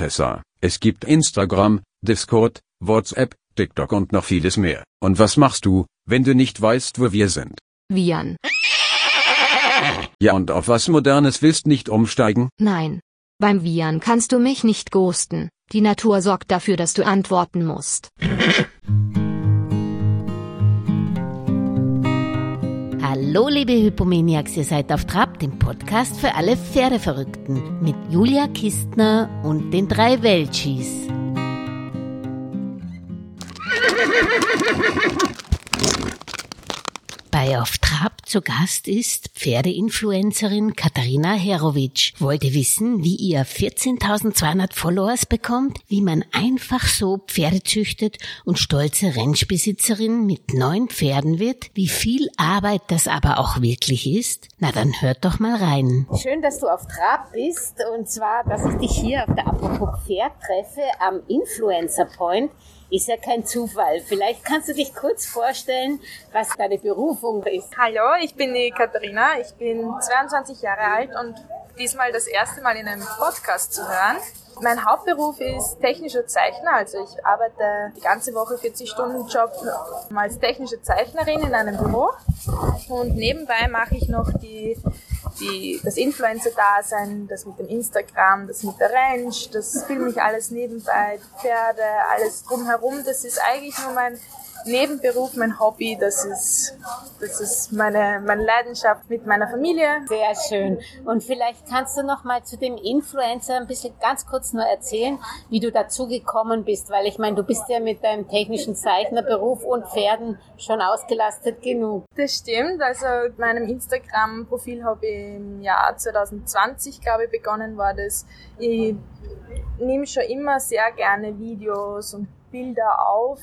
Tessa, es gibt Instagram, Discord, WhatsApp, TikTok und noch vieles mehr. Und was machst du, wenn du nicht weißt, wo wir sind? Vian. Ja und auf was Modernes willst nicht umsteigen? Nein. Beim Vian kannst du mich nicht ghosten. Die Natur sorgt dafür, dass du antworten musst. Hallo liebe Hypomaniacs, ihr seid auf Trab, dem Podcast für alle Pferdeverrückten mit Julia Kistner und den drei Welchis. Bei Auf Trab zu Gast ist Pferdeinfluencerin Katharina Herowitsch. Wollte wissen, wie ihr 14.200 Followers bekommt, wie man einfach so Pferde züchtet und stolze Rennbesitzerin mit neun Pferden wird, wie viel Arbeit das aber auch wirklich ist? Na dann hört doch mal rein. Schön, dass du auf Trab bist und zwar, dass ich dich hier auf der Apropos Pferd treffe am Influencer Point ist ja kein Zufall. Vielleicht kannst du dich kurz vorstellen, was deine Berufung ist. Hallo, ich bin die Katharina. Ich bin 22 Jahre alt und diesmal das erste Mal in einem Podcast zu hören. Mein Hauptberuf ist technischer Zeichner, also ich arbeite die ganze Woche 40 Stunden Job als technische Zeichnerin in einem Büro und nebenbei mache ich noch die die, das Influencer-Dasein, das mit dem Instagram, das mit der Ranch, das filme ich alles nebenbei, Pferde, alles drumherum. Das ist eigentlich nur mein Nebenberuf, mein Hobby, das ist, das ist meine, meine Leidenschaft mit meiner Familie. Sehr schön. Und vielleicht kannst du noch mal zu dem Influencer ein bisschen ganz kurz nur erzählen, wie du dazu gekommen bist, weil ich meine, du bist ja mit deinem technischen Zeichnerberuf und Pferden schon ausgelastet genug. Das stimmt. Also mit meinem Instagram-Profil habe ich im Jahr 2020, glaube ich, begonnen war das. Ich nehme schon immer sehr gerne Videos und Bilder auf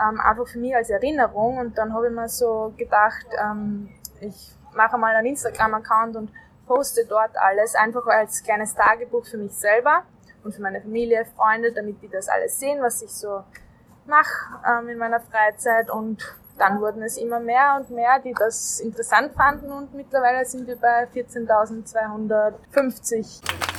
ähm, einfach für mich als Erinnerung. Und dann habe ich mir so gedacht, ähm, ich mache mal einen Instagram-Account und poste dort alles, einfach als kleines Tagebuch für mich selber und für meine Familie, Freunde, damit die das alles sehen, was ich so mache ähm, in meiner Freizeit. Und dann wurden es immer mehr und mehr, die das interessant fanden und mittlerweile sind wir bei 14.250.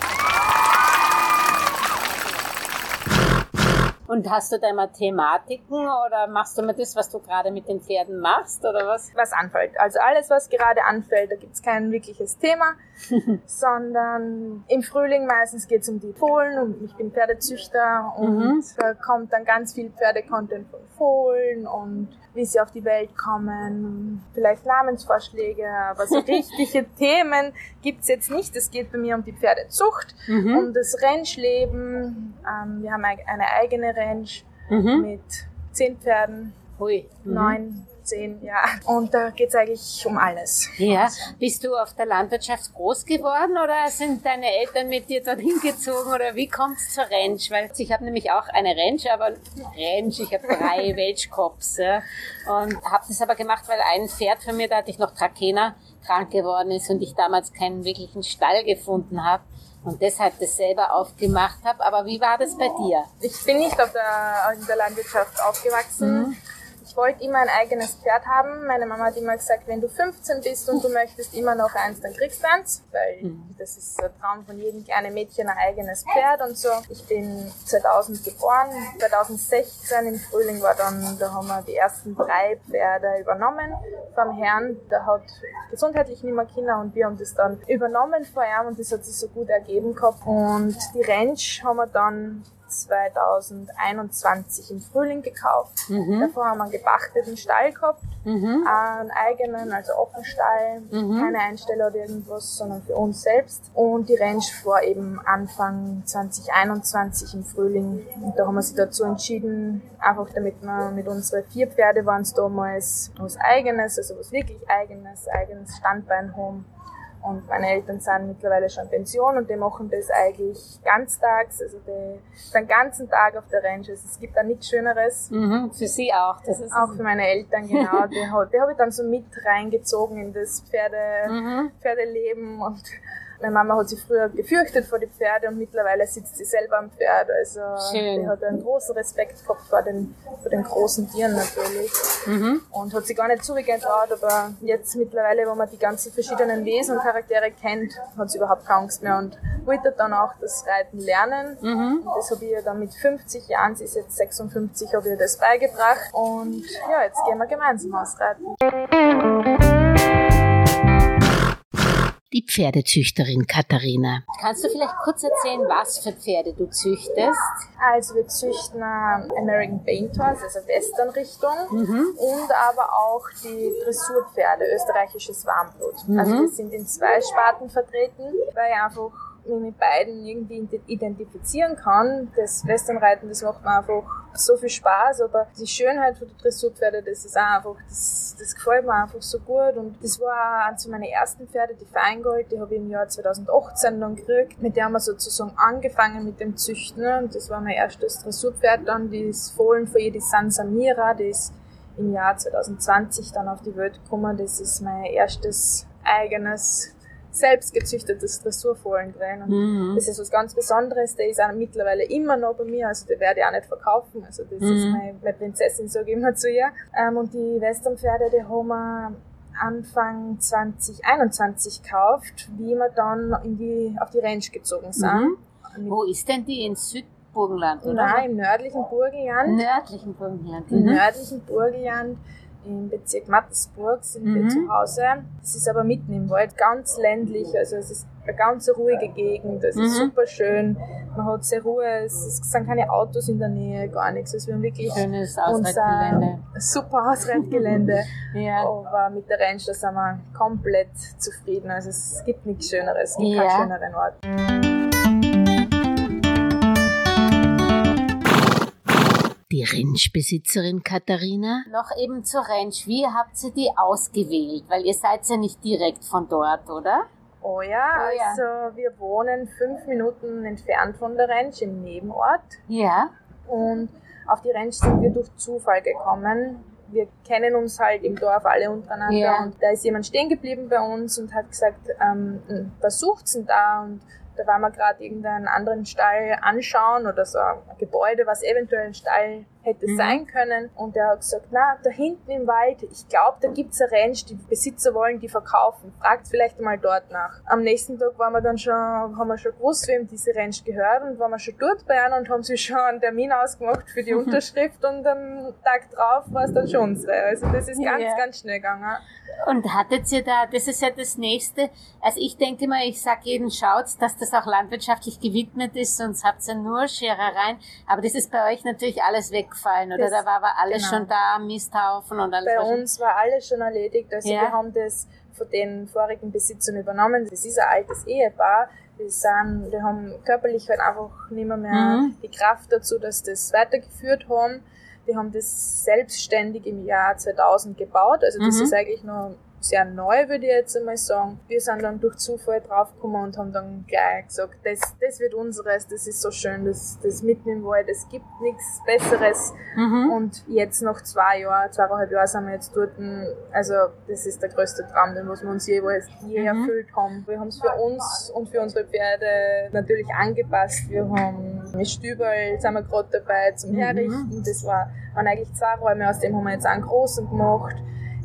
Und hast du da immer Thematiken oder machst du immer das, was du gerade mit den Pferden machst oder was? Was anfällt. Also alles, was gerade anfällt, da gibt's kein wirkliches Thema, sondern im Frühling meistens geht's um die Fohlen und ich bin Pferdezüchter und mhm. da kommt dann ganz viel Pferdecontent von Fohlen und wie sie auf die Welt kommen, vielleicht Namensvorschläge, aber so richtige Themen gibt's jetzt nicht. Es geht bei mir um die Pferdezucht, mhm. um das Rennschleben. Ähm, wir haben eine eigene Ranch mhm. mit zehn Pferden, Hui. Mhm. neun zehn, ja. Und da geht's eigentlich um alles. Ja. Bist du auf der Landwirtschaft groß geworden oder sind deine Eltern mit dir dorthin gezogen oder wie kommt's zur Ranch? Weil ich habe nämlich auch eine Ranch, aber Ranch, ich habe drei Welchkops ja. und habe das aber gemacht, weil ein Pferd von mir, da hatte ich noch Trakehner, krank geworden ist und ich damals keinen wirklichen Stall gefunden habe und deshalb das selber aufgemacht habe. Aber wie war das bei dir? Ich bin nicht auf der, in der Landwirtschaft aufgewachsen. Mhm wollte immer ein eigenes Pferd haben. Meine Mama hat immer gesagt, wenn du 15 bist und du möchtest immer noch eins, dann kriegst du eins, weil mhm. das ist der Traum von jedem kleinen Mädchen, ein eigenes Pferd und so. Ich bin 2000 geboren, 2016 im Frühling war dann, da haben wir die ersten drei Pferde übernommen vom Herrn. Der hat gesundheitlich nicht mehr Kinder und wir haben das dann übernommen vor ihm und das hat sich so gut ergeben gehabt. Und die Ranch haben wir dann 2021 im Frühling gekauft. Mhm. Davor haben wir einen gepachteten Stall gehabt, mhm. einen eigenen, also Offenstall, mhm. keine Einsteller oder irgendwas, sondern für uns selbst. Und die Ranch war eben Anfang 2021 im Frühling. Und da haben wir sich dazu entschieden, einfach damit wir mit unseren vier Pferde waren es damals was eigenes, also was wirklich eigenes, eigenes Standbein haben und meine Eltern sind mittlerweile schon in Pension und die machen das eigentlich ganztags, also die sind den ganzen Tag auf der Ranch. Also es gibt da nichts Schöneres. Mhm, für sie auch. Das ist auch für meine Eltern, genau. die, die habe ich dann so mit reingezogen in das Pferde, mhm. Pferdeleben und Meine Mama hat sich früher gefürchtet vor die Pferde und mittlerweile sitzt sie selber am Pferd. Also Schön. die hat einen großen Respekt gehabt vor den, vor den großen Tieren natürlich. Mhm. Und hat sich gar nicht zurückgetraut, aber jetzt mittlerweile, wo man die ganzen verschiedenen Wesen und Charaktere kennt, hat sie überhaupt keine Angst mehr und wollte dann auch das Reiten lernen. Mhm. Und das habe ich ihr dann mit 50 Jahren, sie ist jetzt 56, habe ich ihr das beigebracht. Und ja, jetzt gehen wir gemeinsam ausreiten. Pferdezüchterin Katharina. Kannst du vielleicht kurz erzählen, was für Pferde du züchtest? Also wir züchten ähm, American Paint Horse, also Western-Richtung, Mhm. und aber auch die Dressurpferde, österreichisches Warmblut. Mhm. Also wir sind in zwei Sparten vertreten, weil ich einfach mich mit beiden irgendwie identifizieren kann. Das Westernreiten, das macht mir einfach so viel Spaß, aber die Schönheit von der Dressurpferde, das ist auch einfach, das, das gefällt mir einfach so gut. Und das war eines meiner ersten Pferde, die Feingold, die habe ich im Jahr 2018 dann gekriegt, mit der haben wir sozusagen angefangen mit dem Züchten. Und das war mein erstes Dressurpferd dann, die ist Fohlen für ihr, die San Samira, die ist im Jahr 2020 dann auf die Welt gekommen, das ist mein erstes eigenes selbst gezüchtetes Dressurfohlen drin. Und Mhm. das ist was ganz Besonderes. Der ist auch mittlerweile immer noch bei mir. Also den werde ich auch nicht verkaufen. Also das ist Mhm. meine, meine Prinzessin, sage ich immer zu ihr. Ähm, und die Westernpferde, die haben wir Anfang 2021 gekauft, wie wir dann in die, auf die Range gezogen sind. Mhm. Wo ist denn die? In Südburgenland, oder? Nein, im nördlichen Burgenland. Nördlichen Burgenland. Im Mhm. nördlichen Burgenland im Bezirk Mattersburg sind wir Mhm. zu Hause. Es ist aber mitten im Wald, ganz ländlich, also es ist eine ganz ruhige Gegend, es ist Mhm. super schön, man hat sehr Ruhe, es ist- sind keine Autos in der Nähe, gar nichts. Also wir haben wirklich Schönes unser Ausreitgelände. super Ausreitgelände. Ja. Aber mit der da sind wir komplett zufrieden. Also es gibt nichts Schöneres, es gibt Ja. keinen schöneren Ort. Die Rindbesitzerin Katharina. Noch eben zur Ranch. Wie habt ihr die ausgewählt? Weil ihr seid ja nicht direkt von dort, oder? Oh ja, Oh ja. also wir wohnen fünf Minuten entfernt von der Range im Nebenort. Ja. Und auf die Ranch sind wir durch Zufall gekommen. Wir kennen uns halt im Dorf alle untereinander Ja. und da ist jemand stehen geblieben bei uns und hat gesagt, ähm, was sucht's denn da? Und da waren wir gerade irgendeinen anderen Stall anschauen oder so ein Gebäude, was eventuell ein Stall hätte Mhm. sein können. Und der hat gesagt, na, da hinten im Wald, ich glaube, da gibt's eine Ranch, die Besitzer wollen die verkaufen. Fragt vielleicht mal dort nach. Am nächsten Tag waren wir dann schon, haben wir schon gewusst, wem diese Ranch gehört und waren wir schon dort bei einer und haben sich schon einen Termin ausgemacht für die Unterschrift und am Tag drauf war es dann schon unsere. Also das ist ganz, Ja. ganz schnell gegangen. Und hattet ihr da, das ist ja das nächste. Also ich denke immer, ich sag jedem, schaut, dass das auch landwirtschaftlich gewidmet ist, sonst habt ihr nur Scherereien. Aber das ist bei euch natürlich alles weggefallen, oder? Das- da war aber alles genau. schon da, Misthaufen und alles. Bei uns war alles schon erledigt. Also Ja. wir haben das von den vorigen Besitzern übernommen. Das ist ein altes Ehepaar. Die, sind, die haben körperlich halt einfach nicht mehr, mehr Mhm. die Kraft dazu, dass das weitergeführt haben. Die haben das selbstständig im Jahr 2000 gebaut. Also das Mhm. ist eigentlich noch sehr neu, würde ich jetzt einmal sagen. Wir sind dann durch Zufall draufgekommen und haben dann gleich gesagt, das, das wird unseres, das ist so schön, das, das mitten im Wald, es gibt nichts Besseres. Mhm. Und jetzt nach zwei Jahren, zweieinhalb Jahren sind wir jetzt dort. Also das ist der größte Traum, den was wir uns jeweils je Mhm. erfüllt haben. Wir haben es für uns und für unsere Pferde natürlich angepasst. Wir haben mit Stübel sind wir gerade dabei zum Mhm. Herrichten. Das war, waren eigentlich zwei Räume, aus dem haben wir jetzt einen großen gemacht.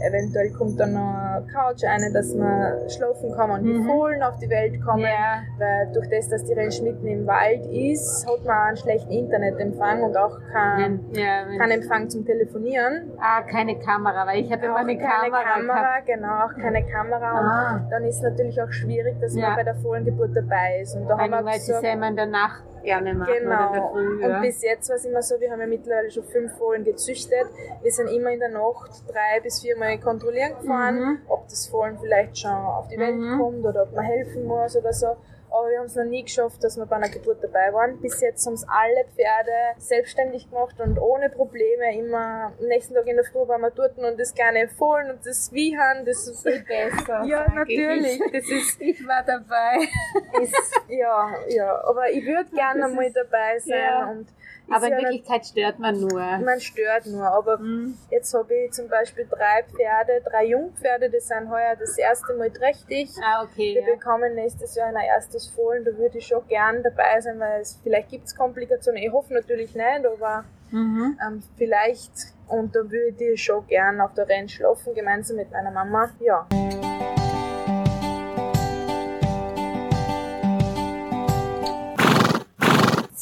Eventuell kommt dann noch eine Couch rein, dass man schlafen kann und die Mhm. Fohlen auf die Welt kommen. Ja. Weil durch das, dass die Range mitten im Wald ist, hat man einen schlechten Internetempfang und auch keinen ja, kein Empfang zum Telefonieren. ah, keine Kamera, weil ich habe immer eine keine Kamera. Kamera, genau, auch keine Kamera. Ah. Und dann ist es natürlich auch schwierig, dass Ja. man bei der Fohlengeburt dabei ist. Und da haben wir Weil sie gesagt, ja immer in der Nacht gerne machen Genau. Früh. Ja. Und bis jetzt war es immer so, wir haben ja mittlerweile schon fünf Fohlen gezüchtet. Wir sind immer in der Nacht drei bis viermal kontrollieren gefahren, Mhm. ob das Fohlen vielleicht schon auf die Welt Mhm. kommt oder ob man helfen muss oder so. Aber wir haben es noch nie geschafft, dass wir bei einer Geburt dabei waren. Bis jetzt haben es alle Pferde selbstständig gemacht und ohne Probleme. Immer am nächsten Tag in der Früh waren wir dort und das kleine Fohlen und das Wiehern, das ist Viel besser. ja, natürlich. Ich. Das ist, ich war dabei. ist, ja, ja. Aber ich würde gerne mal dabei sein Ja. und Aber in ja Wirklichkeit stört man nur. Man stört nur, aber Mhm. jetzt habe ich zum Beispiel drei Pferde, drei Jungpferde, die sind heuer das erste Mal trächtig. Ah, okay. Die Ja. bekommen nächstes Jahr ein erstes Fohlen, da würde ich schon gern dabei sein, weil es, vielleicht gibt es Komplikationen. Ich hoffe natürlich nicht, aber Mhm. ähm, vielleicht. Und da würde ich schon gern auf der Ranch schlafen, gemeinsam mit meiner Mama. Ja.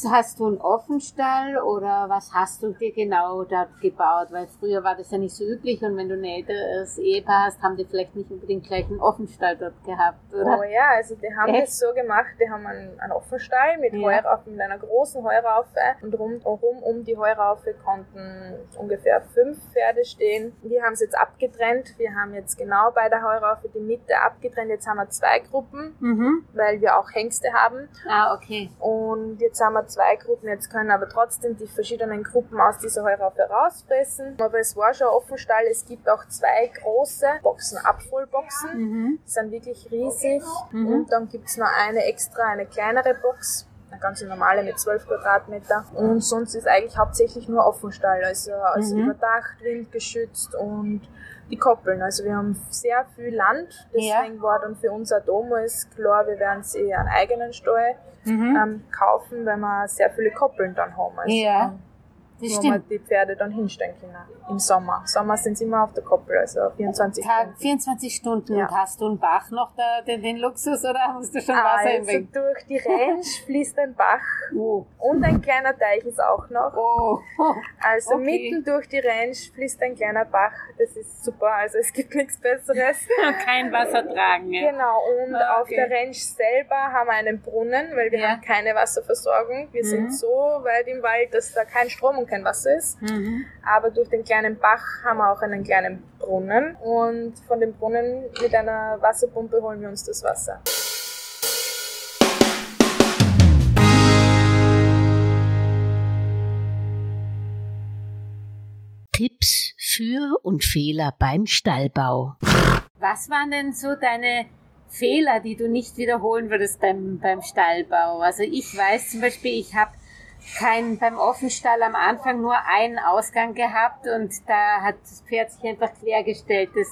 Hast du einen Offenstall oder was hast du dir genau dort gebaut? Weil früher war das ja nicht so üblich und wenn du ein älteres Ehepaar hast, haben die vielleicht nicht unbedingt gleich einen Offenstall dort gehabt, oder? Oh ja, also die haben Echt? das so gemacht, die haben einen, einen Offenstall mit Ja. Heuraufen, mit einer großen Heuraufe und rum, rum um die Heuraufe konnten ungefähr fünf Pferde stehen. Wir haben es jetzt abgetrennt, wir haben jetzt genau bei der Heuraufe die Mitte abgetrennt, jetzt haben wir zwei Gruppen, Mhm. weil wir auch Hengste haben Ah, okay. und jetzt haben wir zwei Gruppen, jetzt können aber trotzdem die verschiedenen Gruppen aus dieser Heuraufe rausfressen. Aber es war schon Offenstall, es gibt auch zwei große Boxen, Abholboxen. Mhm. Die sind wirklich riesig. Mhm. Und dann gibt's noch eine extra, eine kleinere Box. Eine ganz normale mit 12 Quadratmeter. Und sonst ist eigentlich hauptsächlich nur Offenstall. Also, also Mhm. überdacht, windgeschützt und die Koppeln. Also wir haben sehr viel Land. Deswegen war dann für uns auch damals klar, wir werden sie einen eigenen Stall Mhm. ähm, kaufen, weil wir sehr viele Koppeln dann haben. Also Ja, das wo stimmt. die Pferde dann hinstellen können. Im Sommer. Sommer sind sie immer auf der Koppel, also 24 Tag, Stunden. 24 Stunden. Ja. Und hast du einen Bach noch da, den, den Luxus oder musst du schon Wasser Also hinbringen? durch die Range fließt ein Bach Oh. und ein kleiner Teich ist auch noch. Oh. Also okay. mitten durch die Range fließt ein kleiner Bach. Das ist super. Also es gibt nichts Besseres. Kein Wasser tragen. Ja. Genau. Und Ah, auf okay. der Range selber haben wir einen Brunnen, weil wir Ja. haben keine Wasserversorgung. Wir Mhm. sind so weit im Wald, dass da kein Strom und kein Wasser ist. Mhm. Aber durch den kleinen Bach haben wir auch einen kleinen Brunnen. Und von dem Brunnen mit einer Wasserpumpe holen wir uns das Wasser. Tipps für und Fehler beim Stallbau. Was waren denn so deine Fehler, die du nicht wiederholen würdest beim, beim Stallbau? Also ich weiß zum Beispiel, ich habe kein, beim Offenstall am Anfang nur einen Ausgang gehabt und da hat das Pferd sich einfach quergestellt, das,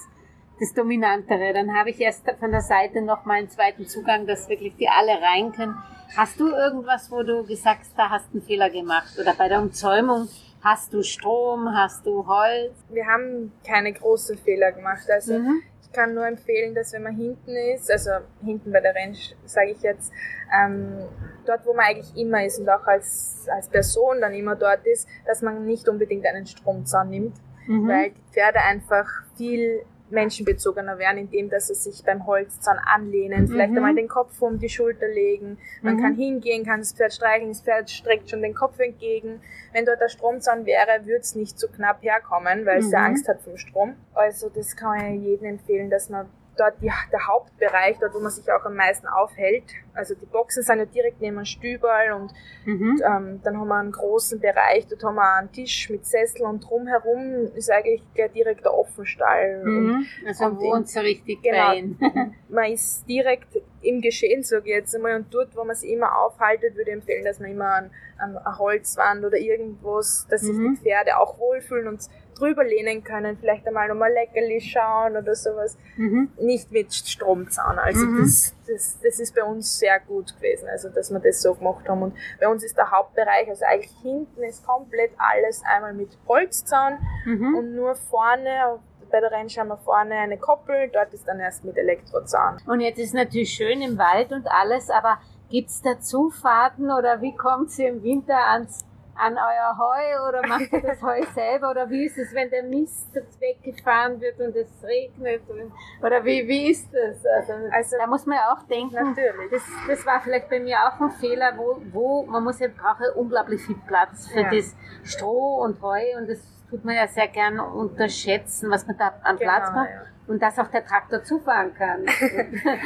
das Dominantere. Dann habe ich erst von der Seite noch mal einen zweiten Zugang, dass wirklich die alle rein können. Hast du irgendwas, wo du gesagt hast, da hast du einen Fehler gemacht? Oder bei der Umzäumung hast du Strom, hast du Holz? Wir haben keine großen Fehler gemacht. Also Mhm. Ich kann nur empfehlen, dass wenn man hinten ist, also hinten bei der Range, sage ich jetzt, ähm, dort wo man eigentlich immer ist und auch als, als Person dann immer dort ist, dass man nicht unbedingt einen Stromzaun nimmt, Mhm. weil die Pferde einfach viel menschenbezogener werden, indem dass sie sich beim Holzzaun anlehnen, vielleicht Mhm. einmal den Kopf um die Schulter legen. Man Mhm. kann hingehen, kann das Pferd streicheln, das Pferd streckt schon den Kopf entgegen. Wenn dort der Stromzaun wäre, würde es nicht so knapp herkommen, weil es ja Mhm. Angst hat vom Strom. Also das kann ich jedem empfehlen, dass man dort die, der Hauptbereich, dort wo man sich auch am meisten aufhält, also die Boxen sind ja direkt neben dem Stüberl und Mhm. ähm, dann haben wir einen großen Bereich, dort haben wir einen Tisch mit Sessel und drumherum ist eigentlich der Offenstall. Und Mhm. Also und wohnt so richtig Genau. man ist direkt im Geschehen, sage ich jetzt einmal. Und dort, wo man sich immer aufhaltet, würde ich empfehlen, dass man immer an, an eine Holzwand oder irgendwas, dass sich Mhm. die Pferde auch wohlfühlen und drüber lehnen können, vielleicht einmal nochmal Leckerli schauen oder sowas. Mhm. Nicht mit Stromzaun. Also Mhm. das, das, das ist bei uns sehr gut gewesen, also dass wir das so gemacht haben. Und bei uns ist der Hauptbereich, also eigentlich hinten ist komplett alles einmal mit Holzzaun Mhm. und nur vorne, bei der haben wir vorne eine Koppel, dort ist dann erst mit Elektrozaun. Und jetzt ist natürlich schön im Wald und alles, aber gibt's da Zufahrten oder wie kommt ihr im Winter ans, an euer Heu oder macht ihr das Heu selber oder wie ist es, wenn der Mist jetzt weggefahren wird und es regnet und, oder wie, wie ist das? Also, Also- da muss man ja auch denken, Natürlich. das, das war vielleicht bei mir auch ein Fehler, wo, wo man muss ja braucht ja unglaublich viel Platz für Ja. das Stroh und Heu und das tut man ja sehr gern unterschätzen, was man da an Platz Genau, macht ja. Und dass auch der Traktor zufahren kann.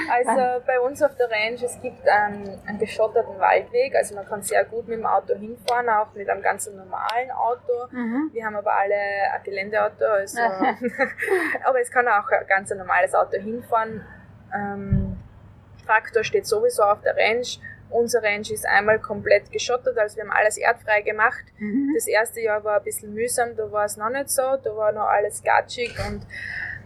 Also bei uns auf der Range, es gibt einen, einen geschotterten Waldweg, also man kann sehr gut mit dem Auto hinfahren, auch mit einem ganz normalen Auto. mhm. Wir haben aber alle ein Geländeauto, also aber es kann auch ein ganz normales Auto hinfahren. Ähm, Traktor steht sowieso auf der Range Unser Range ist einmal komplett geschottert, also wir haben alles erdfrei gemacht. Mhm. Das erste Jahr war ein bisschen mühsam, da war es noch nicht so, da war noch alles gatschig und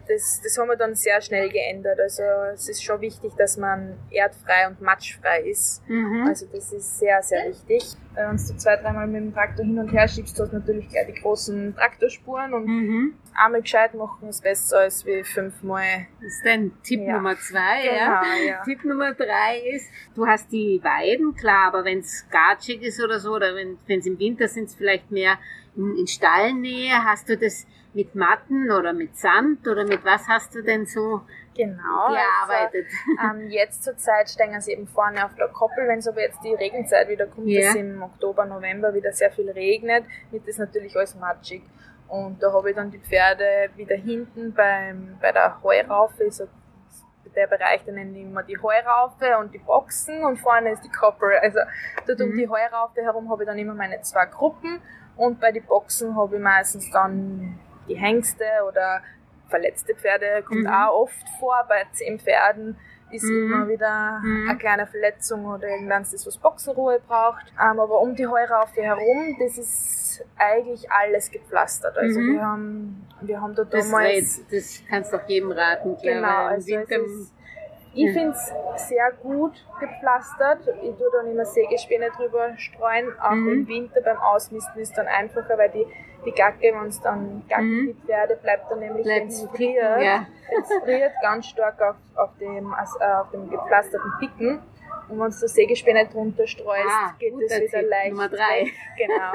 das, das haben wir dann sehr schnell geändert. Also es ist schon wichtig, dass man erdfrei und matschfrei ist. Mhm. Also das ist sehr, sehr wichtig. Wenn du zwei, dreimal mit dem Traktor hin und her schiebst, du hast natürlich gleich die großen Traktorspuren und Mhm. einmal gescheit machen ist besser als wie fünfmal. Das ist dein Tipp Ja. Nummer zwei, ja. Genau, ja. Tipp Nummer drei ist, du hast die Weiden, klar, aber wenn es gatschig ist oder so, oder wenn es im Winter sind, es vielleicht mehr in, in Stallnähe, hast du das mit Matten oder mit Sand oder mit was hast du denn so Genau. gearbeitet? Also, ähm, jetzt zur Zeit stehen sie eben vorne auf der Koppel. Wenn es aber jetzt die Regenzeit wieder kommt, Ja. dass im Oktober, November wieder sehr viel regnet, wird das natürlich alles matschig. Und da habe ich dann die Pferde wieder hinten beim, bei der Heuraufe, ist so der Bereich, den nennen wir die Heuraufe und die Boxen und vorne ist die Koppel. Also dort um Mhm. die Heuraufe herum habe ich dann immer meine zwei Gruppen und bei den Boxen habe ich meistens dann die Hengste oder verletzte Pferde kommt Mhm. auch oft vor. Bei zehn Pferden ist Mhm. immer wieder Mhm. eine kleine Verletzung oder irgendwas, das was Boxenruhe braucht. Ähm, aber um die Heuraufe herum, das ist eigentlich alles gepflastert. Also Mhm. wir haben, wir haben da Das, damals... rät- das kannst du auch jedem raten, klar, Genau, also Winter, ich finde es sehr gut gepflastert. Ich tue dann immer Sägespäne drüber streuen. Auch Mhm. im Winter beim Ausmisten ist dann einfacher, weil die, die Gacke, wenn es dann gacken, Mhm. Pferde, bleibt dann nämlich, picken, friert, ja. es friert ganz stark auf, auf, dem, äh, auf dem gepflasterten Picken. Und wenn du da Sägespäne drunter streust, Ah, geht das wieder Tipp, leicht. Nummer drei. Genau.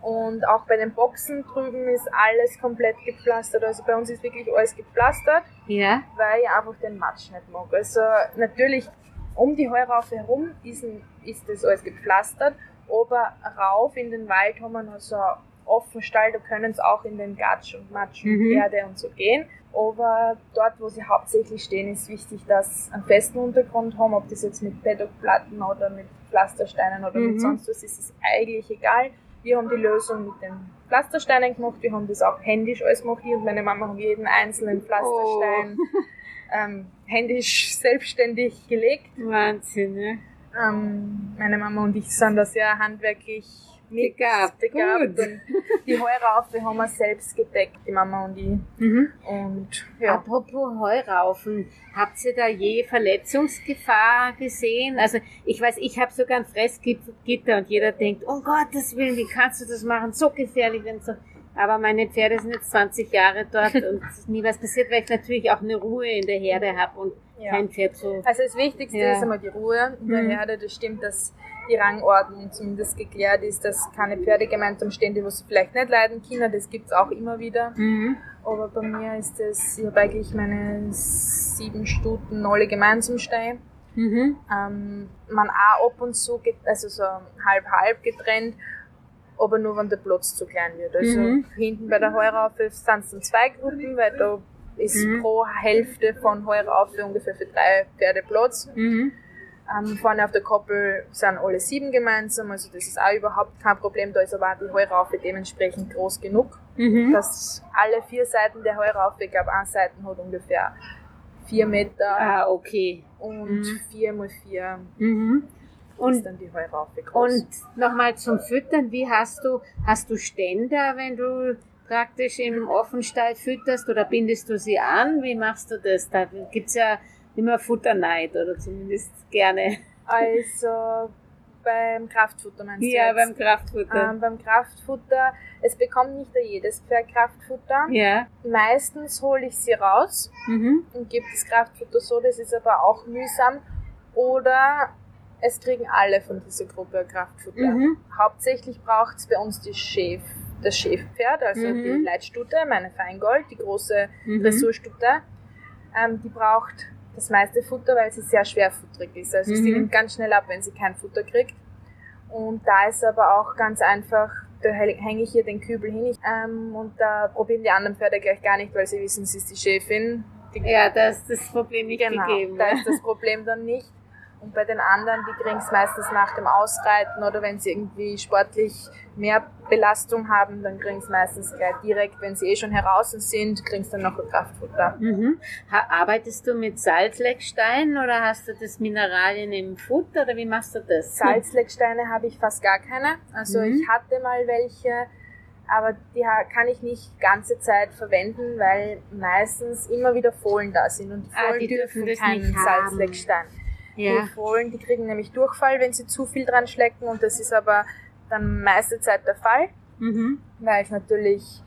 Und auch bei den Boxen drüben ist alles komplett gepflastert. Also bei uns ist wirklich alles gepflastert Ja, weil ich einfach den Matsch nicht mag. Also natürlich um die Heuraufe herum ist, ist das alles gepflastert, aber rauf in den Wald haben wir noch so einen offenen Stall, da können sie auch in den Gatsch und Matsch und Mhm. Erde und so gehen. Aber dort, wo sie hauptsächlich stehen, ist wichtig, dass sie einen festen Untergrund haben, ob das jetzt mit Paddockplatten oder mit Pflastersteinen oder Mhm. mit sonst was ist, ist eigentlich egal. Wir haben die Lösung mit den Pflastersteinen gemacht, wir haben das auch händisch alles gemacht. Ich und meine Mama haben jeden einzelnen Pflasterstein ähm, händisch selbstständig gelegt. Wahnsinn, ne? Ähm, meine Mama und ich sind da sehr handwerklich mit begabt. gut. Die Heuraufe haben wir selbst gedeckt, die Mama und ich. Mhm. Und ja, Apropos Heuraufen, habt ihr da je Verletzungsgefahr gesehen? Also ich weiß, ich habe sogar ein Fressgitter und jeder denkt, um Gottes Willen, wie kannst du das machen? So gefährlich, wenn so. Aber meine Pferde sind jetzt 20 Jahre dort und nie was passiert, weil ich natürlich auch eine Ruhe in der Herde habe und Ja. kein Pferd so. also das Wichtigste Ja. ist einmal die Ruhe in der Mhm. Herde. Das stimmt, dass die Rangordnung zumindest geklärt ist, dass keine Pferde gemeinsam stehen, die was sie vielleicht nicht leiden können. Das gibt's auch immer wieder. Mhm. Aber bei mir ist es, ich habe eigentlich meine sieben Stuten alle gemeinsam stehen. Mhm. Ähm, man auch ab und zu, also so halb-halb getrennt, aber nur wenn der Platz zu klein wird. Also Mhm. hinten bei der Heuraufe sind es dann zwei Gruppen, weil da ist Mhm. pro Hälfte von Heuraufe ungefähr für drei Pferde Platz. Mhm. Ähm, vorne auf der Koppel sind alle sieben gemeinsam, also das ist auch überhaupt kein Problem. Da ist aber auch die Heuraufe dementsprechend groß genug, Mhm. dass alle vier Seiten der Heuraufe, ich glaube, eine Seite hat ungefähr vier Meter Ah, okay. und Mhm. vier mal vier Mhm. ist Und dann die Heuraufe groß. Und nochmal zum Füttern, wie hast du, hast du Ständer, wenn du praktisch im Offenstall fütterst oder bindest du sie an? Wie machst du das? Da gibt's ja immer Futterneid oder zumindest gerne. Also beim Kraftfutter meinst du Ja, jetzt? beim Kraftfutter. ähm, beim Kraftfutter, es bekommt nicht jedes Pferd Kraftfutter. ja. Meistens hole ich sie raus Mhm. und gebe das Kraftfutter so, das ist aber auch mühsam. Oder es kriegen alle von dieser Gruppe Kraftfutter. Mhm. Hauptsächlich braucht es bei uns die Schäf, das Schäfpferd, also Mhm. die Leitstute, meine Feingold, die große Mhm. Dressurstute. Ähm, die braucht das meiste Futter, weil sie sehr schwerfutterig ist. Also sie Mhm. nimmt ganz schnell ab, wenn sie kein Futter kriegt. Und da ist aber auch ganz einfach, da hänge ich hier den Kübel hin ich, ähm, und da probieren die anderen Pferde gleich gar nicht, weil sie wissen, sie ist die Chefin. Die, Ja, da ist das Problem nicht genau, gegeben. da ist das Problem dann nicht. Und bei den anderen, die kriegen es meistens nach dem Ausreiten oder wenn sie irgendwie sportlich mehr Belastung haben, dann kriegen sie meistens gleich direkt, wenn sie eh schon heraus sind, kriegen sie dann noch ein Kraftfutter. Mhm. Arbeitest du mit Salzleckstein oder hast du das Mineralien im Futter oder wie machst du das? Salzlecksteine habe ich fast gar keine. Also mhm. ich hatte mal welche, aber die kann ich nicht ganze Zeit verwenden, weil meistens immer wieder Fohlen da sind und die Fohlen ah, die dürfen, dürfen keinen Salzleckstein. Ja. Die Fohlen, die kriegen nämlich Durchfall, wenn sie zu viel dran schlecken und das ist aber dann meiste Zeit der Fall, mhm. weil es natürlich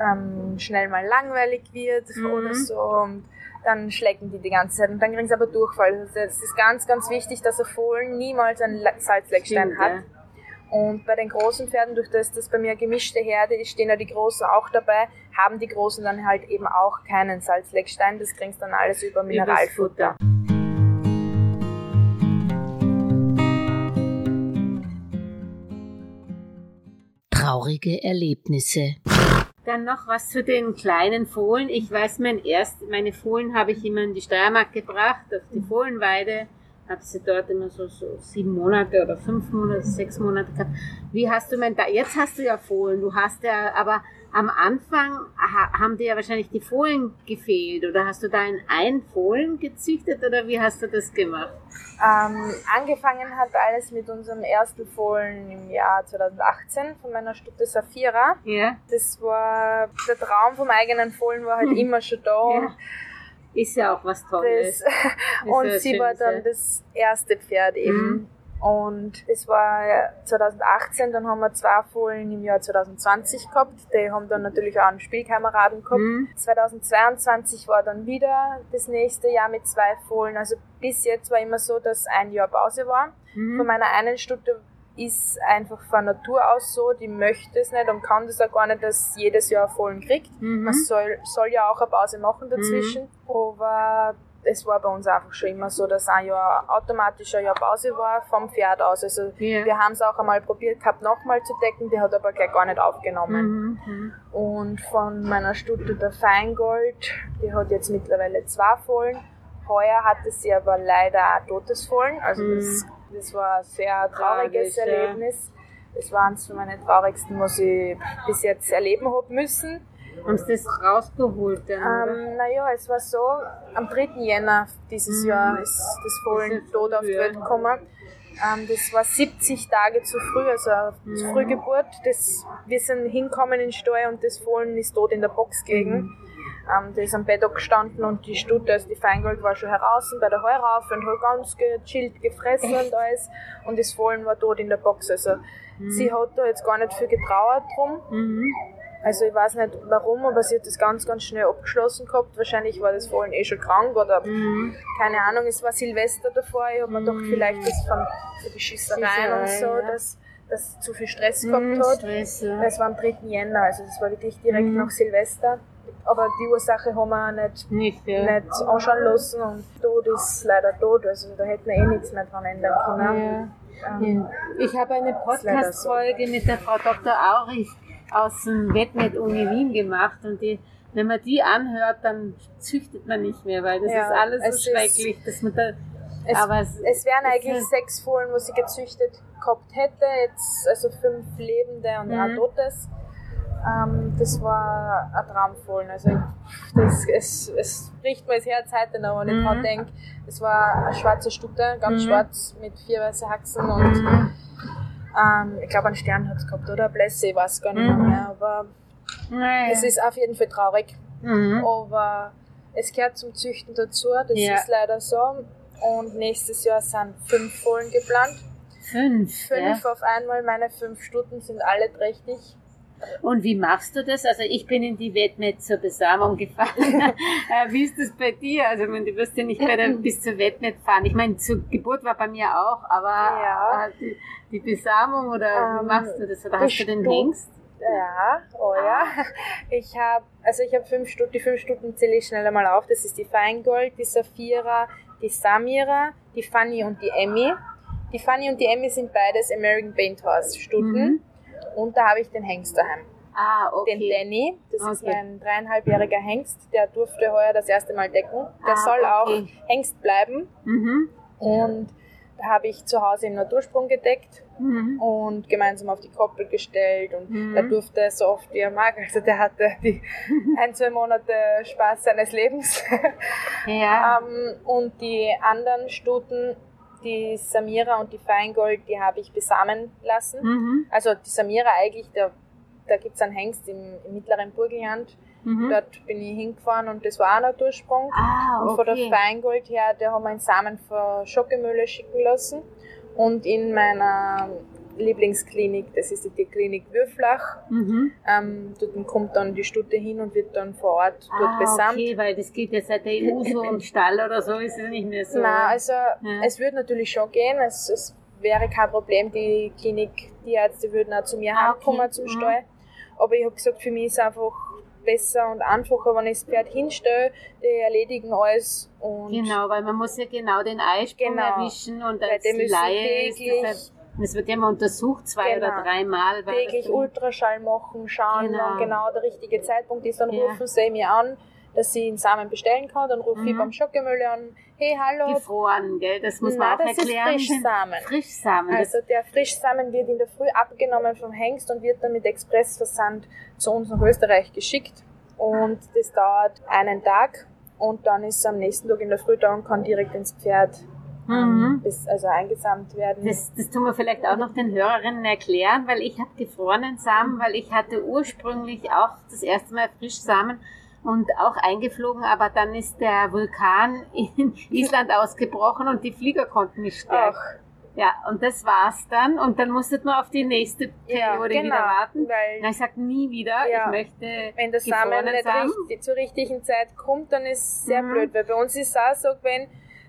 ähm, schnell mal langweilig wird mhm. oder so und dann schlecken die die ganze Zeit und dann kriegen sie aber Durchfall. Also es ist ganz, ganz wichtig, dass ein Fohlen niemals einen Salzleckstein Stimmt, hat. Ja. Und bei den großen Pferden, durch das das bei mir gemischte Herde ist, stehen ja die Großen auch dabei, haben die Großen dann halt eben auch keinen Salzleckstein. Das kriegst dann alles über Mineralfutter. Traurige Erlebnisse. Dann noch was zu den kleinen Fohlen. Ich weiß, mein erst, meine Fohlen habe ich immer in die Steiermark gebracht, auf die Fohlenweide habe sie dort immer so, so sieben Monate oder fünf Monate, sechs Monate gehabt. Wie hast du mein, da, jetzt hast du ja Fohlen, du hast ja, aber am Anfang ha, haben dir ja wahrscheinlich die Fohlen gefehlt oder hast du da in ein Fohlen gezüchtet oder wie hast du das gemacht? Ähm, angefangen hat alles mit unserem ersten Fohlen im Jahr 2018 von meiner Stute Safira. Ja. Das war, der Traum vom eigenen Fohlen war halt hm. immer schon da. Ja ist ja auch was Tolles. Und sie war dann das erste Pferd eben. Mhm. Und das war 2018, dann haben wir zwei Fohlen im Jahr 2020 gehabt. Die haben dann natürlich auch einen Spielkameraden gehabt. Mhm. 2022 war dann wieder das nächste Jahr mit zwei Fohlen. Also bis jetzt war immer so, dass ein Jahr Pause war. Mhm. Von meiner einen Stute ist einfach von Natur aus so, die möchte es nicht und kann das auch gar nicht, dass jedes Jahr vollen kriegt. Mhm. Man soll, soll ja auch eine Pause machen dazwischen, mhm. aber es war bei uns einfach schon immer so, dass ein Jahr automatisch ein Jahr Pause war vom Pferd aus. Also yeah. wir haben es auch einmal probiert gehabt, nochmal zu decken, die hat aber gleich gar nicht aufgenommen. Mhm, mhm. Und von meiner Stute der Feingold, die hat jetzt mittlerweile zwei Fohlen. Heuer hatte sie aber leider auch totes Fohlen, also mhm. das das war ein sehr trauriges Traurig, Erlebnis. Ja. Das war eines von meinen traurigsten, was ich bis jetzt erleben habe müssen. Haben Sie das rausgeholt? Ähm, naja, es war so, am 3. Jänner dieses mhm. Jahr ist das Fohlen tot auf die Welt gekommen. Ähm, das war 70 Tage zu früh, also mhm. Frühgeburt. Das, wir sind hinkommen in Stall und das Fohlen ist tot in der Box gelegen. Mhm. Ähm, der ist am Bett gestanden und die Stute, also die Feingold, war schon heraus bei der Heuraufe und hat ganz gechillt gefressen und alles. Und das Fohlen war tot in der Box. Also mhm. sie hat da jetzt gar nicht viel getrauert drum. Mhm. Also ich weiß nicht warum, aber sie hat das ganz, ganz schnell abgeschlossen gehabt. Wahrscheinlich war das Fohlen eh schon krank oder mhm. keine Ahnung, es war Silvester davor. Ich habe mir gedacht, vielleicht das von die Schießereien und so, dass, dass zu viel Stress gehabt mhm, hat. Stress, ja. Es war am 3. Jänner, also das war wirklich direkt mhm. nach Silvester aber die Ursache haben wir nicht, nicht, ja. nicht anschauen lassen und Tod ist leider tot, also da hätten wir eh nichts mehr dran ändern können. Ja. Ähm, ich habe eine Podcast-Folge so. mit der Frau Dr. Aurich aus dem Wettnet-Uni Wien gemacht und die, wenn man die anhört, dann züchtet man nicht mehr, weil das ja, ist alles so schrecklich, dass man da es, aber es, es wären eigentlich es, sechs Fohlen, wo sie gezüchtet gehabt hätte, jetzt also fünf lebende und mhm. ein totes. Ähm, das war ein Traumvollen. Also das, es, es bricht mir das Herz heute noch, wenn ich mhm. dran denke. Es war eine schwarze Stute, ganz mhm. schwarz, mit vier weißen Haxen und mhm. ähm, ich glaube einen Stern hat es gehabt, oder? Blässe, ich weiß gar nicht mhm. mehr, aber naja. es ist auf jeden Fall traurig. Mhm. Aber es gehört zum Züchten dazu, das ja. ist leider so. Und nächstes Jahr sind fünf Fohlen geplant. Fünf? Fünf ja. auf einmal. Meine fünf Stuten sind alle trächtig. Und wie machst du das? Also ich bin in die Wettmet zur Besamung gefahren. Äh, wie ist das bei dir? Also du wirst ja nicht bei der, bis zur Wettmet fahren. Ich meine, zur Geburt war bei mir auch, aber ja. Äh, die, die, Besamung oder ähm, wie machst du das? Oder hast du den Hengst? Ja, oh ja. Ich habe, also ich habe fünf Stunden, die fünf Stunden zähle ich schnell einmal auf. Das ist die Feingold, die Saphira, die Samira, die Fanny und die Emmy. Die Fanny und die Emmy sind beides American Paint Horse Stuten. Mhm. Und da habe ich den Hengst daheim. Ah, okay. Den Danny, das okay. ist mein dreieinhalbjähriger Hengst, der durfte heuer das erste Mal decken. Der ah, soll okay. auch Hengst bleiben. Mhm. Und Da habe ich zu Hause im Natursprung gedeckt Mhm. und gemeinsam auf die Koppel gestellt und Mhm. da durfte er so oft wie er mag. Also der hatte die ein, zwei Monate Spaß seines Lebens. Ja. ähm, und die anderen Stuten, die Samira und die Feingold, die habe ich besamen lassen. Mhm. Also die Samira eigentlich, da, da gibt es einen Hengst im, im mittleren Burgenland. Mhm. Dort bin ich hingefahren und das war auch Natursprung. Ah, Und von der okay. Feingold her, der haben wir einen Samen von Schockemühle schicken lassen. Und in meiner Lieblingsklinik, das ist die Tierklinik Würflach, Mhm. ähm, dort kommt dann die Stute hin und wird dann vor Ort dort Ah, besamt. okay, weil das geht ja seit der EU so und Stall oder so ist es nicht mehr so. Nein, also Ja. es würde natürlich schon gehen. Es, es wäre kein Problem. Die Klinik, die Ärzte würden auch zu mir Ah, okay. zum Mhm. Stall. Aber ich habe gesagt, für mich ist es einfach besser und einfacher, wenn ich das Pferd hinstelle. Die erledigen alles. Und Genau, weil man muss ja genau den Eisprung Genau. erwischen und als Laie ist das das wird ja immer untersucht, zwei Genau. oder dreimal. täglich Ultraschall machen, schauen, Genau. wann genau der richtige Zeitpunkt ist. Dann Ja. rufen sie mir an, dass sie einen Samen bestellen kann. Dann rufe ich Mhm. beim Schockemüller an, hey, hallo. gefroren, gell? Das muss man Nein, auch das ist erklären. Frischsamen. Frischsamen. das- Also der Frischsamen wird in der Früh abgenommen vom Hengst und wird dann mit Expressversand zu uns nach Österreich geschickt. Und das dauert einen Tag und dann ist es am nächsten Tag in der Früh da und kann direkt ins Pferd Mhm. bis, also eingesamt werden. Das, das tun wir vielleicht auch noch den Hörerinnen erklären, weil ich habe gefrorenen Samen, weil ich hatte ursprünglich auch das erste Mal Frischsamen und auch eingeflogen, aber dann ist der Vulkan in Island ausgebrochen und die Flieger konnten nicht stärken. Ach, Ja, und das war's dann und dann musstet man auf die nächste ja, Periode genau, wieder warten. weil Na, ich sag nie wieder, Ja. ich möchte wenn der Samen nicht Samen. richtig, zur richtigen Zeit kommt, dann ist es sehr Mhm. blöd, weil bei uns ist es auch so, wenn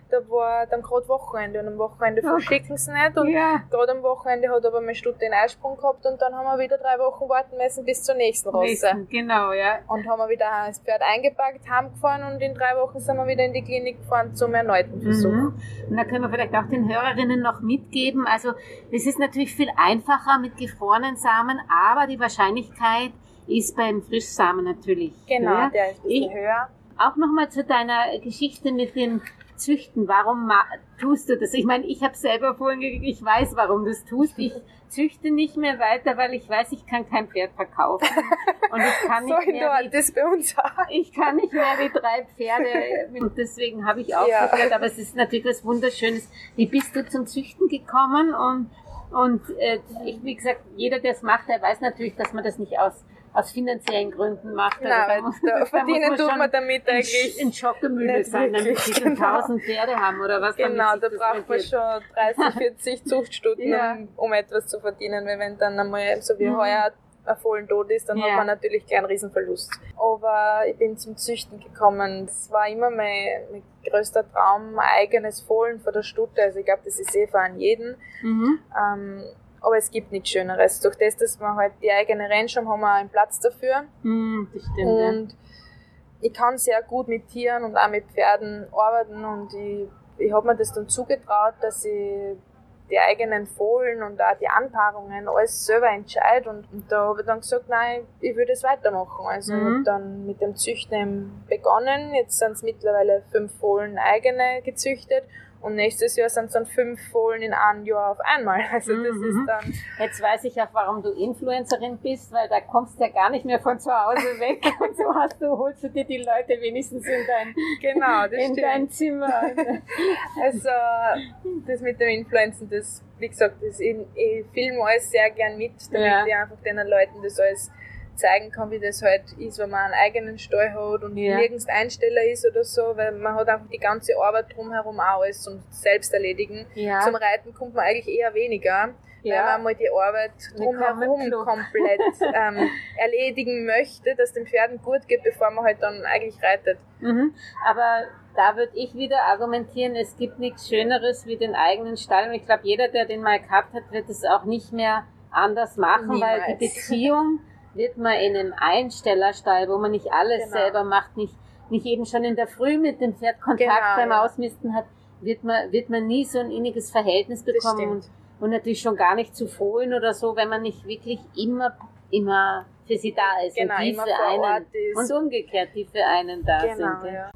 da war dann gerade Wochenende und am Wochenende verschicken sie nicht und Ja. gerade am Wochenende hat aber meine Stute den Eisprung gehabt und dann haben wir wieder drei Wochen warten müssen bis zur nächsten Rasse. Genau, ja. Und haben wir wieder das Pferd eingepackt, heimgefahren und in drei Wochen sind wir wieder in die Klinik gefahren zum erneuten Versuch. Mhm. Und da können wir vielleicht auch den Hörerinnen noch mitgeben. Also es ist natürlich viel einfacher mit gefrorenen Samen, aber die Wahrscheinlichkeit ist beim Frischsamen natürlich Genau, höher. der ist ein bisschen Ich- höher. Auch nochmal zu deiner Geschichte mit dem Züchten. Warum tust du das? Ich meine, ich habe selber vorhin gekriegt, ich weiß, warum du es tust. Ich züchte nicht mehr weiter, weil ich weiß, ich kann kein Pferd verkaufen. Und ich kann So nicht in mehr Art ist bei uns auch. ich kann nicht mehr wie drei Pferde und deswegen habe ich Ja. aufgehört. Aber es ist natürlich was Wunderschönes. Wie bist du zum Züchten gekommen? Und, und äh, ich, wie gesagt, jeder, der es macht, der weiß natürlich, dass man das nicht aus, aus finanziellen Gründen macht. Also Nein, muss- da da verdienen tut man damit eigentlich in Schockemühle sein, damit sie genau. 1000 Pferde haben oder was. Genau, da braucht man schon 30, 40 Zuchtstunden, Ja. um, um etwas zu verdienen, weil wenn dann einmal, so wie Mhm. heuer, ein Fohlen tot ist, dann Ja. hat man natürlich gleich einen Riesenverlust. Aber ich bin zum Züchten gekommen. Das war immer mein, mein größter Traum, ein eigenes Fohlen von der Stute. Also ich glaube, das ist eh für jeden. Mhm. Ähm, aber es gibt nichts Schöneres. Durch das, dass wir halt die eigene Range haben, haben wir einen Platz dafür. Mhm, das stimmt. ja. Und ich kann sehr gut mit Tieren und auch mit Pferden arbeiten und ich, ich habe mir das dann zugetraut, dass ich die eigenen Fohlen und auch die Anpaarungen alles selber entscheide und, und da habe ich dann gesagt, nein, ich würde es weitermachen. Also ich Mhm. habe dann mit dem Züchten begonnen, jetzt sind es mittlerweile fünf Fohlen eigene gezüchtet und nächstes Jahr sind es dann fünf Fohlen in einem Jahr auf einmal. Also das Mhm. ist dann Jetzt weiß ich auch, warum du Influencerin bist, weil da kommst du ja gar nicht mehr von zu Hause weg. Und so hast du, holst du dir die Leute wenigstens in dein, genau, das in stimmt. dein Zimmer. Also, das mit dem Influenzen, das, wie gesagt, das, ich, ich filme alles sehr gern mit, damit Ja. ich einfach den Leuten das alles zeigen kann, wie das halt ist, wenn man einen eigenen Stall hat und Ja. nirgends Einsteller ist oder so, weil man hat einfach die ganze Arbeit drumherum auch alles zum selbst erledigen. Ja. Zum Reiten kommt man eigentlich eher weniger, weil Ja. man mal die Arbeit drumherum komplett ähm, erledigen möchte, dass den Pferden gut geht, bevor man halt dann eigentlich reitet. Mhm. Aber da würde ich wieder argumentieren, es gibt nichts Schöneres wie den eigenen Stall. Und ich glaube, jeder, der den mal gehabt hat, wird es auch nicht mehr anders machen, weil die Niemals. Beziehung wird man in einem Einstellerstall, wo man nicht alles Genau. selber macht, nicht, nicht eben schon in der Früh mit dem Pferd Kontakt Genau, beim ja. Ausmisten hat, wird man, wird man nie so ein inniges Verhältnis bekommen. Und, und natürlich schon gar nicht zu Fohlen oder so, wenn man nicht wirklich immer, immer für sie da ist. Genau, und die immer für vor einen. Ort ist. Und umgekehrt, die für einen da Genau, sind. ja.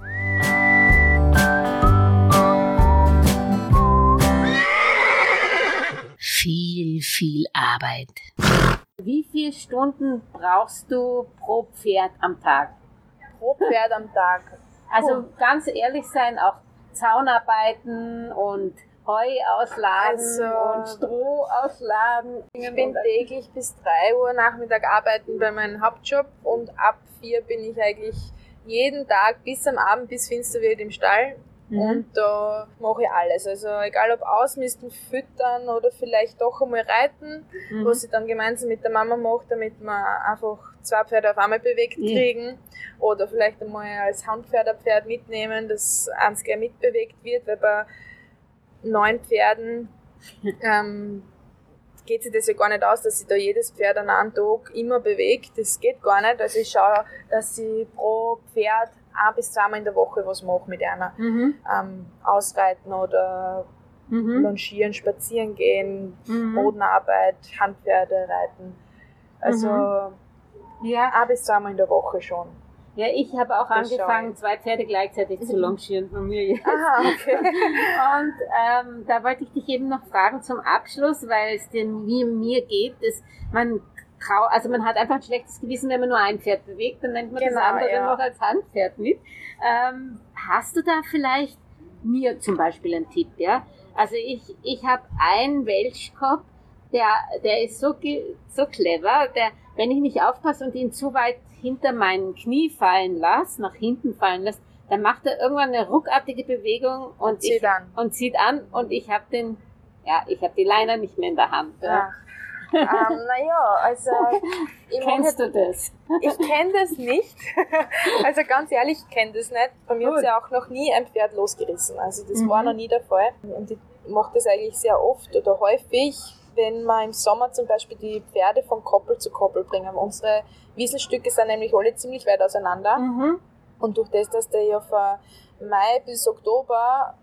viel, viel Arbeit. Wie viele Stunden brauchst du pro Pferd am Tag? Pro Pferd am Tag. Also ganz ehrlich sein, auch Zaunarbeiten und Heu ausladen Also- und Stroh ausladen. Ich bin täglich bis 3 Uhr Nachmittag arbeiten bei meinem Hauptjob und ab 4 bin ich eigentlich jeden Tag bis am Abend, bis finster wird im Stall. Mhm. Und da mache ich alles. Also egal ob ausmisten, füttern oder vielleicht doch einmal reiten, Mhm. was ich dann gemeinsam mit der Mama mache, damit wir einfach zwei Pferde auf einmal bewegt kriegen. Oder vielleicht einmal als Handpferd ein Pferd mitnehmen, das eins gleich mitbewegt wird, weil bei neun Pferden ähm, geht sich das ja gar nicht aus, dass sich da jedes Pferd an einem Tag immer bewegt. Das geht gar nicht. Also ich schaue, dass ich pro Pferd ein bis zweimal in der Woche was mache mit einer. Mhm. Ähm, ausreiten oder Mhm. longieren, spazieren gehen, Mhm. Bodenarbeit, Handpferde reiten. Also Ja. ein bis zweimal in der Woche schon. ja, ich habe auch Das angefangen, zwei Pferde gleichzeitig zu longieren von mir jetzt. Aha, okay. Und ähm, da wollte ich dich eben noch fragen zum Abschluss, weil es denn wie mir geht, ist man trau also man hat einfach ein schlechtes Gewissen, wenn man nur ein Pferd bewegt, dann nennt man das Genau, andere ja. noch als Handpferd mit. Ähm, hast du da vielleicht mir zum Beispiel einen Tipp, ja? Also ich, ich habe einen Welschkopf, der, der ist so, so clever, der, wenn ich nicht aufpasse und ihn zu weit hinter meinen Knie fallen lasse, nach hinten fallen lasse, dann macht er irgendwann eine ruckartige Bewegung und, Zieht ich, an. und zieht an und ich habe den, ja, ich habe die Leiner nicht mehr in der Hand. Ja. Ähm, naja, also Kennst du das? Ich kenne das nicht. Also ganz ehrlich, ich kenne das nicht. Bei mir hat ja auch noch nie ein Pferd losgerissen. Also das Mhm. war noch nie der Fall. Und ich mache das eigentlich sehr oft oder häufig, wenn wir im Sommer zum Beispiel die Pferde von Koppel zu Koppel bringen. Unsere Wieselstücke sind nämlich alle ziemlich weit auseinander. Mhm. Und durch das, dass der ja von Mai bis Oktober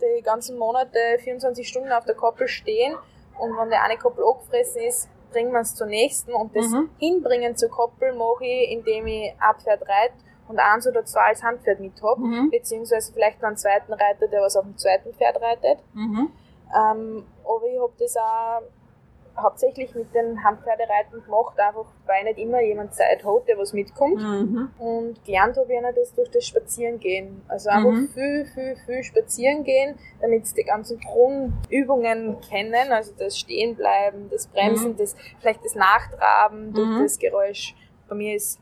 die ganzen Monate 24 Stunden auf der Koppel stehen und wenn der eine Koppel angefressen ist, bringen wir es zur nächsten und das Mhm. Hinbringen zur Koppel mache ich, indem ich ein Pferd reite und eins oder zwei als Handpferd mit hab, Mhm. beziehungsweise vielleicht noch einen zweiten Reiter, der was auf dem zweiten Pferd reitet. Mhm. Ähm, aber ich habe das auch hauptsächlich mit den Handpferdereiten gemacht, einfach weil nicht immer jemand Zeit hat, der was mitkommt. Mhm. Und gelernt habe ich auch das durch das Spazierengehen. Also einfach Mhm. viel, viel, viel spazieren gehen, damit sie die ganzen Grundübungen kennen. Also das Stehenbleiben, das Bremsen, Mhm. das, vielleicht das Nachtraben durch Mhm. das Geräusch. Bei mir ist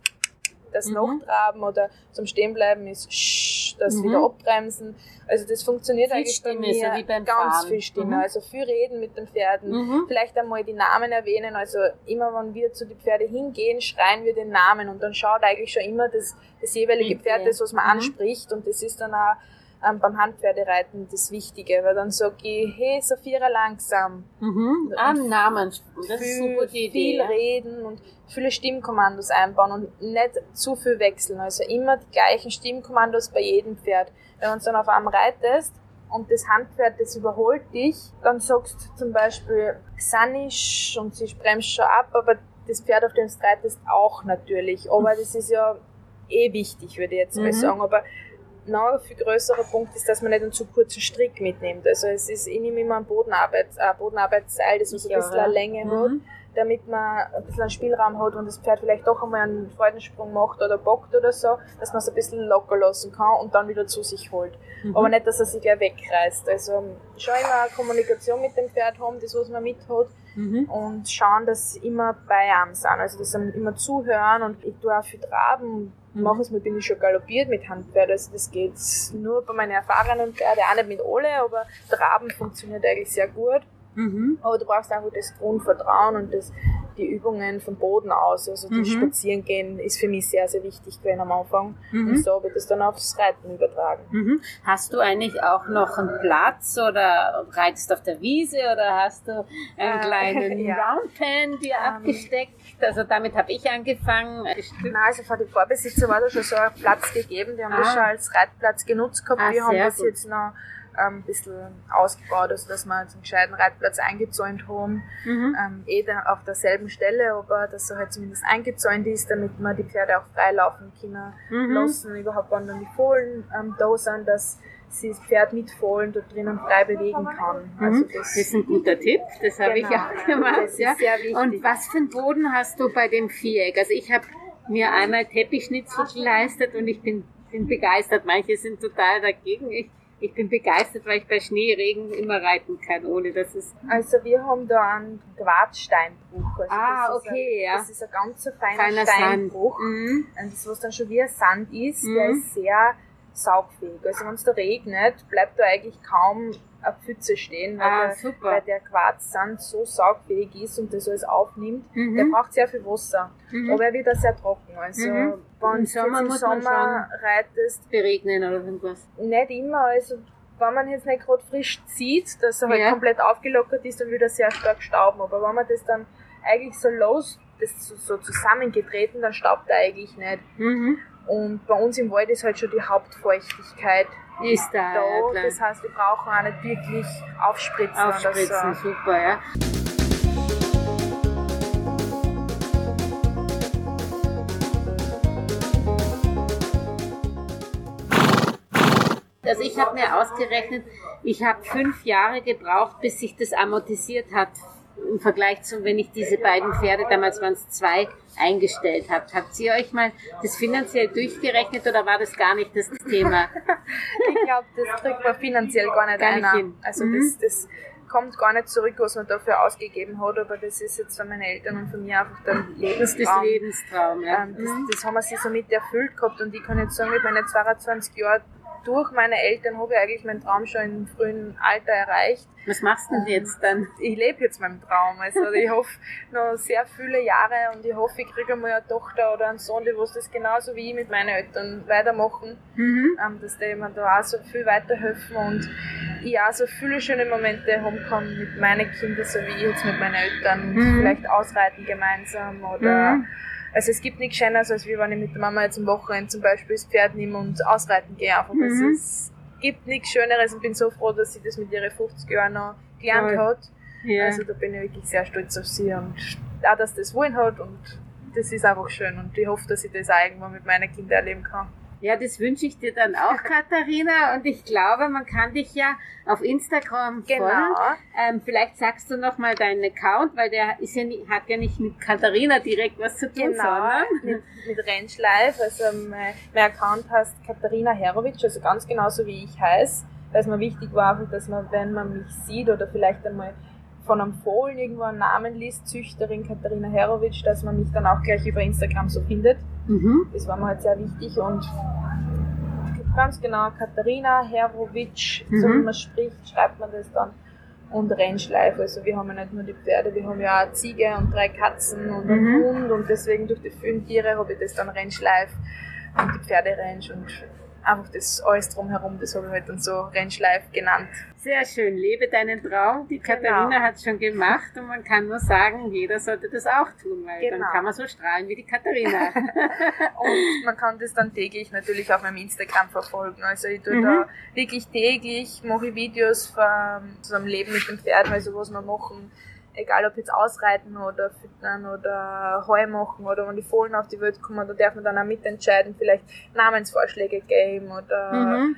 das Mhm. Nachtraben oder zum Stehenbleiben ist Sch, das Mhm. wieder abbremsen. Also das funktioniert Viel eigentlich bei Stimme, mir so wie beim ganz Fahren. viel Stimme. Mhm. Also viel reden mit den Pferden Mhm. vielleicht einmal die Namen erwähnen. Also immer wenn wir zu den Pferde hingehen, schreien wir den Namen und dann schaut eigentlich schon immer das, das jeweilige. Pferd, das was man Mhm. anspricht und das ist dann auch ähm, beim Handpferdereiten das Wichtige, weil dann sag ich, hey Sophia langsam. Mhm. Am Namen. Das ist eine viel, gute Idee. viel reden und viele Stimmkommandos einbauen und nicht zu viel wechseln. Also immer die gleichen Stimmkommandos bei jedem Pferd. Wenn man dann auf einem reitest und das Handpferd, das überholt dich, dann sagst du zum Beispiel Sanisch und sie bremst schon ab, aber das Pferd, auf dem du reitest, auch natürlich. Aber das ist ja eh wichtig, würde ich jetzt mal Mhm. sagen. Aber noch ein viel größerer Punkt ist, dass man nicht einen zu kurzen Strick mitnimmt. Also es ist, ich nehme immer ein Bodenarbeit, ein Bodenarbeitsseil, das was ein bisschen eine Länge hat Mhm. damit man ein bisschen einen Spielraum hat und das Pferd vielleicht doch einmal einen Freudensprung macht oder bockt oder so, dass man es ein bisschen locker lassen kann und dann wieder zu sich holt. Mhm. Aber nicht, dass er sich gleich wegreißt. Also schon immer eine Kommunikation mit dem Pferd haben, das was man mit hat Mhm. und schauen, dass sie immer bei einem sind. Also dass sie immer zuhören und ich tue auch viel traben. Mhm. Mache es mal, bin ich schon galoppiert mit Handpferd, also das geht nur bei meinen erfahrenen Pferden, auch nicht mit alle, aber Traben funktioniert eigentlich sehr gut. Mhm. Aber du brauchst einfach das Grundvertrauen und das, die Übungen vom Boden aus. Also das Mhm. Spazierengehen ist für mich sehr, sehr wichtig gewesen am Anfang. Mhm. Und so habe ich das dann aufs Reiten übertragen. Mhm. Hast du eigentlich auch noch einen Platz oder reitest auf der Wiese oder hast du einen Äh, kleinen ja. Roundpen dir Ähm. abgesteckt? Also damit habe ich angefangen. Nein, also für die Vorbesitzer war da schon so ein Platz gegeben. Die haben das Ah. schon als Reitplatz genutzt gehabt. Ah, wir haben das gut. jetzt noch ähm, ein bisschen ausgebaut, also dass wir jetzt einen gescheiten Reitplatz eingezäunt haben. Mhm. Ähm, eh da auf derselben Stelle, aber dass er halt zumindest eingezäunt ist, damit man die Pferde auch frei laufen können Mhm. lassen, überhaupt wenn dann die Fohlen ähm, da sind, dass sie das Pferd mit Fohlen dort drinnen frei bewegen kann. Mhm. Also das, das, ist ein guter Tipp, das habe ich Genau. auch gemacht. Das ja. Und was für einen Boden hast du bei dem Viereck? Also ich habe mir einmal Teppichschnitzel geleistet und ich bin, bin begeistert. Manche sind total dagegen. Ich, ich bin begeistert, weil ich bei Schnee, Regen immer reiten kann, ohne dass es... also wir haben da einen Quarzsteinbruch. Also Ah, okay, ein, ja. Das ist ein ganz so feiner, Feiner Sand. Steinbruch. Mhm. Und das, was dann schon wie ein Sand ist, der Mhm. ist sehr saugfähig. Also wenn es da regnet, bleibt da eigentlich kaum eine Pfütze stehen, weil, Ah, der, weil der Quarzsand so saugfähig ist und das alles aufnimmt. Mhm. Der braucht sehr viel Wasser. Mhm. Aber er wird auch sehr trocken. Also Mhm. wenn Im du Sommer im Sommer reitest, Beregnen oder irgendwas. nicht immer. Also wenn man jetzt nicht gerade frisch zieht, dass er halt Ja. komplett aufgelockert ist, dann wird er sehr stark stauben. Aber wenn man das dann eigentlich so los, das so, so zusammengetreten, dann staubt er eigentlich nicht. Mhm. Und bei uns im Wald ist halt schon die Hauptfeuchtigkeit Ist da, da. ja. Das heißt, wir brauchen auch nicht wirklich aufspritzen. Aufspritzen, so. super, ja. Also ich habe mir ausgerechnet, ich habe fünf Jahre gebraucht, bis sich das amortisiert hat im Vergleich zu, wenn ich diese beiden Pferde, damals waren es zwei, eingestellt habe. Habt ihr euch mal das finanziell durchgerechnet oder war das gar nicht das Thema? Ich glaube, das kriegt man finanziell gar nicht Gar nicht hin. Also Mhm. das, das kommt gar nicht zurück, was man dafür ausgegeben hat, aber das ist jetzt von meinen Eltern und von mir einfach der Das ist Lebenstraum. Lebenstraum, ja. Ähm, das, das haben wir sich somit erfüllt gehabt und ich kann jetzt sagen, mit meinen 22 Jahren durch meine Eltern habe ich eigentlich meinen Traum schon im frühen Alter erreicht. Was machst du denn jetzt dann? Ich lebe jetzt meinen Traum. Also ich hoffe noch sehr viele Jahre und ich hoffe, ich kriege einmal eine Tochter oder einen Sohn, die was das genauso wie ich mit meinen Eltern weitermachen, Mhm. ähm, dass die mir da auch so viel weiterhelfen und ich auch so viele schöne Momente haben kann mit meinen Kindern, so wie ich jetzt mit meinen Eltern, Mhm. vielleicht ausreiten gemeinsam oder Mhm. Also es gibt nichts Schöneres, als wie wenn ich mit der Mama jetzt am Wochenende zum Beispiel das Pferd nehme und ausreiten gehe. Einfach. Mhm. Es gibt nichts Schöneres und bin so froh, dass sie das mit ihren 50 Jahren noch gelernt Toll. hat. Ja. Also da bin ich wirklich sehr stolz auf sie und auch, dass das wollen hat und das ist einfach schön und ich hoffe, dass ich das auch irgendwann mit meinen Kindern erleben kann. Ja, das wünsche ich dir dann auch, Katharina. Und ich glaube, man kann dich ja auf Instagram Genau. folgen. Ähm, vielleicht sagst du noch mal deinen Account, weil der ist ja nie, hat ja nicht mit Katharina direkt was zu tun, Genau, sondern mit, mit Ranch Live. Also mein, mein Account heißt Katharina Herovic, also ganz genauso wie ich heiße. Weil es mir wichtig war, dass man, wenn man mich sieht oder vielleicht einmal von einem Fohlen irgendwo einen Namen liest, Züchterin Katharina Herovic, dass man mich dann auch gleich über Instagram so findet. mhm. Das war mir halt sehr wichtig und ganz genau Katharina Herovic, so Mhm. wie man spricht, schreibt man das dann. Und Rennschleif, also wir haben ja nicht nur die Pferde, wir haben ja auch eine Ziege und drei Katzen und einen Mhm. Hund und deswegen durch die vielen Tiere habe ich das dann Rennschleif und die Pferderange und einfach das alles drumherum, das habe ich halt dann so Rennschleif genannt. sehr schön. Lebe deinen Traum. Die Genau. Katharina hat es schon gemacht und man kann nur sagen, jeder sollte das auch tun, weil dann Genau. kann man so strahlen wie die Katharina. Und man kann das dann täglich natürlich auf meinem Instagram verfolgen. Also ich tue Mhm. da wirklich täglich, mache Videos von so einem Leben mit den Pferden, also was wir machen. Egal ob jetzt ausreiten oder füttern oder Heu machen oder wenn die Fohlen auf die Welt kommen, da darf man dann auch mitentscheiden, vielleicht Namensvorschläge geben oder mhm.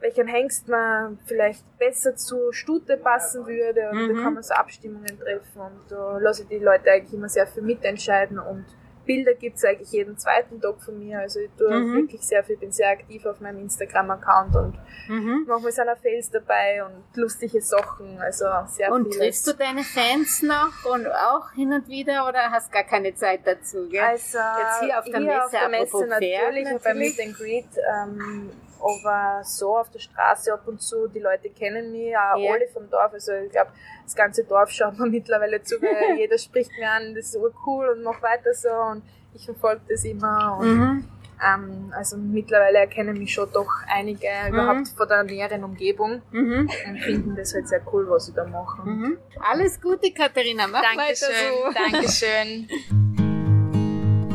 welchen Hengst man vielleicht besser zur Stute passen würde. Und Mhm. da kann man so Abstimmungen treffen und da lasse ich die Leute eigentlich immer sehr viel mitentscheiden und Bilder gibt's eigentlich jeden zweiten Tag von mir. Also ich tue Mhm. wirklich sehr viel, bin sehr aktiv auf meinem Instagram-Account und Mhm. manchmal sind auch Fails dabei und lustige Sachen. Also sehr Und vieles. triffst du deine Fans noch und auch hin und wieder oder hast gar keine Zeit dazu? Gell? Also Jetzt hier auf der hier Messe, auf der Messe apropos Pferd natürlich, beim natürlich. Meet and Greet, ähm, aber so auf der Straße ab und zu, die Leute kennen mich, auch Ja. alle vom Dorf, also ich glaube, das ganze Dorf schaut mir mittlerweile zu, weil jeder spricht mir an, das ist cool und mach weiter so und ich verfolge das immer und Mhm. ähm, also mittlerweile erkennen mich schon doch einige überhaupt von der näheren Umgebung Mhm. und finden das halt sehr cool, was ich da mache. Mhm. Alles Gute, Katharina. Mach weiter so. Dankeschön.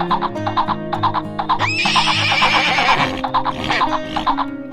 Thank you.